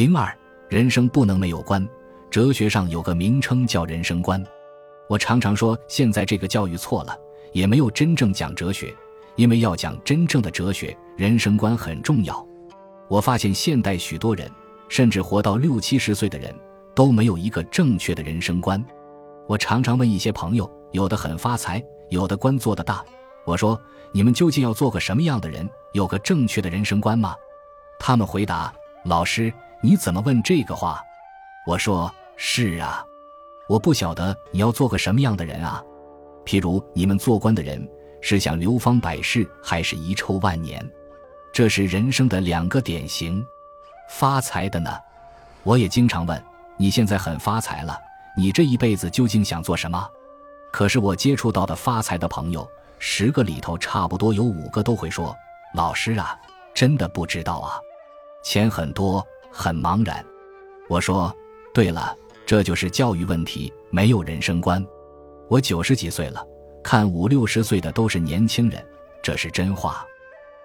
零二，人生不能没有观。哲学上有个名称叫人生观。我常常说，现在这个教育错了，也没有真正讲哲学。因为要讲真正的哲学，人生观很重要。我发现现代许多人，甚至活到六七十岁的人，都没有一个正确的人生观。我常常问一些朋友，有的很发财，有的官做得大。我说：“你们究竟要做个什么样的人？有个正确的人生观吗？”他们回答：“老师，你怎么问这个话？”我说：“是啊，我不晓得你要做个什么样的人啊。譬如你们做官的人，是想流芳百世，还是遗臭万年？这是人生的两个典型。发财的呢？我也经常问：你现在很发财了，你这一辈子究竟想做什么？可是我接触到的发财的朋友。十个里头，差不多有五个都会说：“老师啊，真的不知道啊，钱很多，很茫然。”我说：“对了，这就是教育问题，没有人生观。”我九十几岁了，看五六十岁的都是年轻人，这是真话。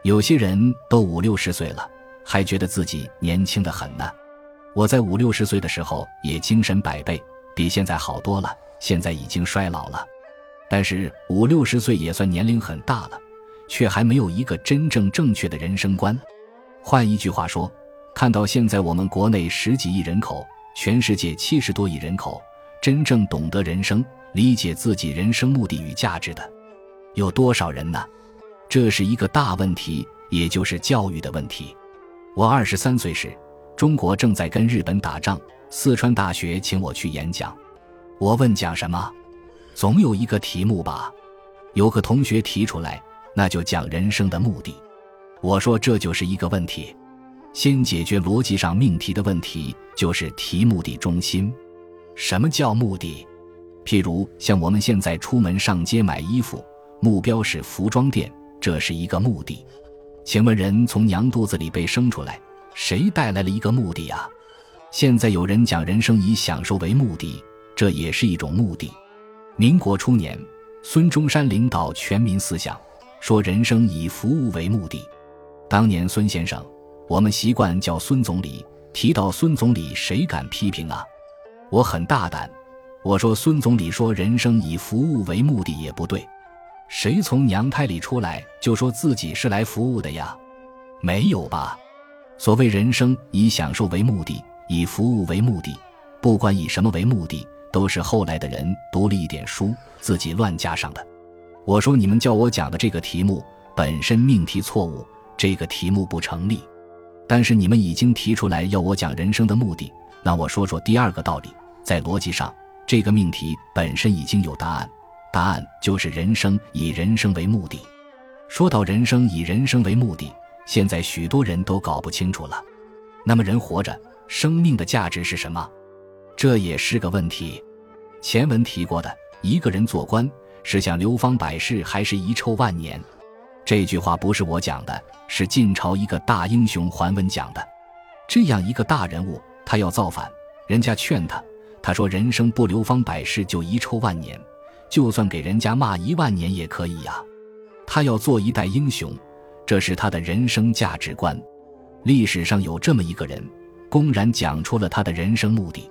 有些人都五六十岁了，还觉得自己年轻的很呢。我在五六十岁的时候也精神百倍，比现在好多了，现在已经衰老了。但是五六十岁也算年龄很大了，却还没有一个真正正确的人生观。换一句话说，看到现在我们国内十几亿人口，全世界七十多亿人口，真正懂得人生、理解自己人生目的与价值的，有多少人呢？这是一个大问题，也就是教育的问题。我二十三岁时，中国正在跟日本打仗，四川大学请我去演讲，我问讲什么？总有一个题目吧，有个同学提出来，那就讲人生的目的。我说这就是一个问题，先解决逻辑上命题的问题，就是题目的中心。什么叫目的？譬如像我们现在出门上街买衣服，目标是服装店，这是一个目的。请问人从娘肚子里被生出来，谁带来了一个目的啊？现在有人讲人生以享受为目的，这也是一种目的。民国初年，孙中山领导全民思想，说人生以服务为目的。当年孙先生，我们习惯叫孙总理。提到孙总理，谁敢批评啊？我很大胆，我说孙总理说人生以服务为目的也不对。谁从娘胎里出来就说自己是来服务的呀？没有吧？所谓人生以享受为目的，以服务为目的，不管以什么为目的。都是后来的人读了一点书，自己乱加上的。我说你们叫我讲的这个题目本身命题错误，这个题目不成立。但是你们已经提出来要我讲人生的目的，那我说说第二个道理。在逻辑上，这个命题本身已经有答案，答案就是人生以人生为目的。说到人生以人生为目的，现在许多人都搞不清楚了。那么人活着，生命的价值是什么？这也是个问题。前文提过的，一个人做官是想流芳百世，还是遗臭万年？这句话不是我讲的，是晋朝一个大英雄桓温讲的。这样一个大人物，他要造反，人家劝他，他说：“人生不流芳百世，就遗臭万年，就算给人家骂一万年也可以呀。”他要做一代英雄，这是他的人生价值观。历史上有这么一个人，公然讲出了他的人生目的。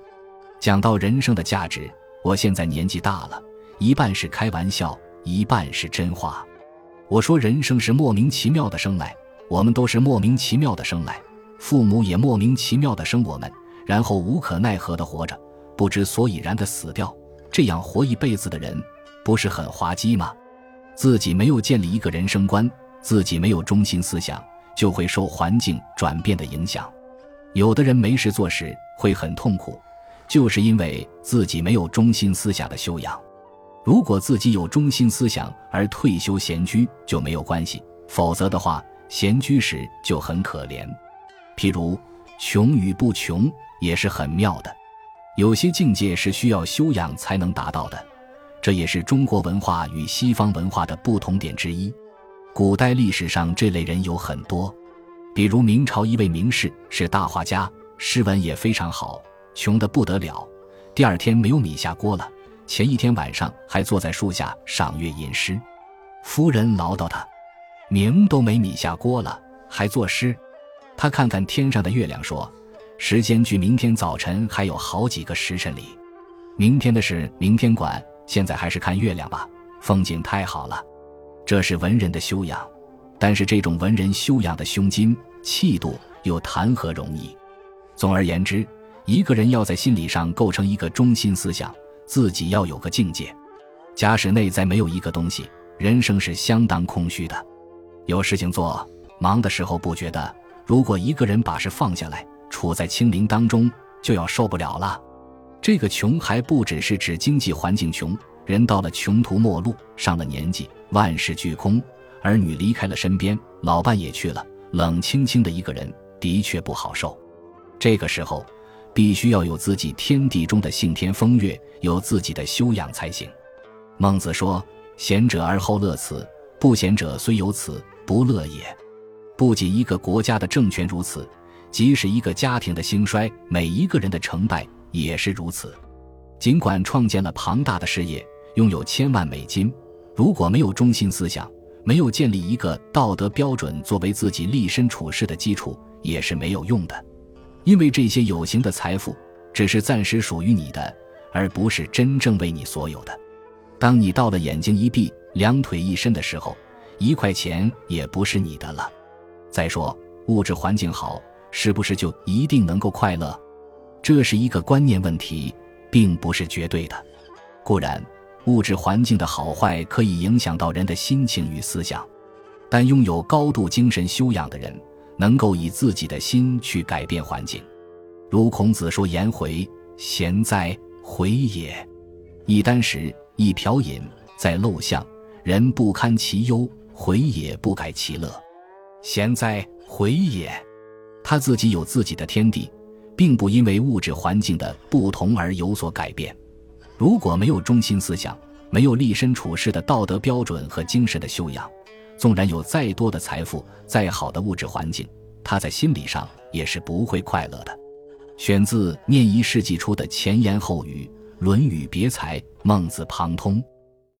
讲到人生的价值，我现在年纪大了，一半是开玩笑，一半是真话。我说人生是莫名其妙的生来，我们都是莫名其妙的生来，父母也莫名其妙的生我们，然后无可奈何的活着，不知所以然的死掉。这样活一辈子的人，不是很滑稽吗？自己没有建立一个人生观，自己没有中心思想，就会受环境转变的影响。有的人没事做时会很痛苦。就是因为自己没有中心思想的修养，如果自己有中心思想而退休闲居就没有关系，否则的话，闲居时就很可怜。譬如穷与不穷也是很妙的，有些境界是需要修养才能达到的，这也是中国文化与西方文化的不同点之一。古代历史上这类人有很多，比如明朝一位名士是大画家，诗文也非常好。穷得不得了，第二天没有米下锅了。前一天晚上还坐在树下赏月吟诗，夫人唠叨他：“明都没米下锅了，还作诗。”他看看天上的月亮，说：“时间距明天早晨还有好几个时辰里。明天的事明天管，现在还是看月亮吧。风景太好了，这是文人的修养。但是这种文人修养的胸襟气度又谈何容易？总而言之，一个人要在心理上构成一个中心思想，自己要有个境界。假使内在没有一个东西，人生是相当空虚的。有事情做，忙的时候不觉得；如果一个人把事放下来，处在清零当中，就要受不了了。这个穷还不只是指经济环境穷，人到了穷途末路，上了年纪，万事俱空，儿女离开了身边，老伴也去了，冷清清的一个人，的确不好受。这个时候，必须要有自己天地中的性天风月，有自己的修养才行。孟子说：“贤者而后乐此，不贤者虽有此，不乐也。”不仅一个国家的政权如此。即使一个家庭的兴衰，每一个人的成败也是如此。尽管创建了庞大的事业，拥有千万美金，如果没有中心思想，没有建立一个道德标准作为自己立身处世的基础，也是没有用的。因为这些有形的财富只是暂时属于你的，而不是真正为你所有的。当你到了眼睛一闭、两腿一伸的时候，一块钱也不是你的了。再说，物质环境好。是不是就一定能够快乐？这是一个观念问题，并不是绝对的。固然，物质环境的好坏可以影响到人的心情与思想，但拥有高度精神修养的人，能够以自己的心去改变环境。如孔子说：“颜回贤哉，回也！一箪食，一瓢饮，在陋巷，人不堪其忧，回也不改其乐。贤哉，回也！”他自己有自己的天地，并不因为物质环境的不同而有所改变。如果没有中心思想，没有立身处世的道德标准和精神的修养，纵然有再多的财富、再好的物质环境，他在心理上也是不会快乐的。选自念一世纪初的前言后语，《论语别裁》，孟子旁通。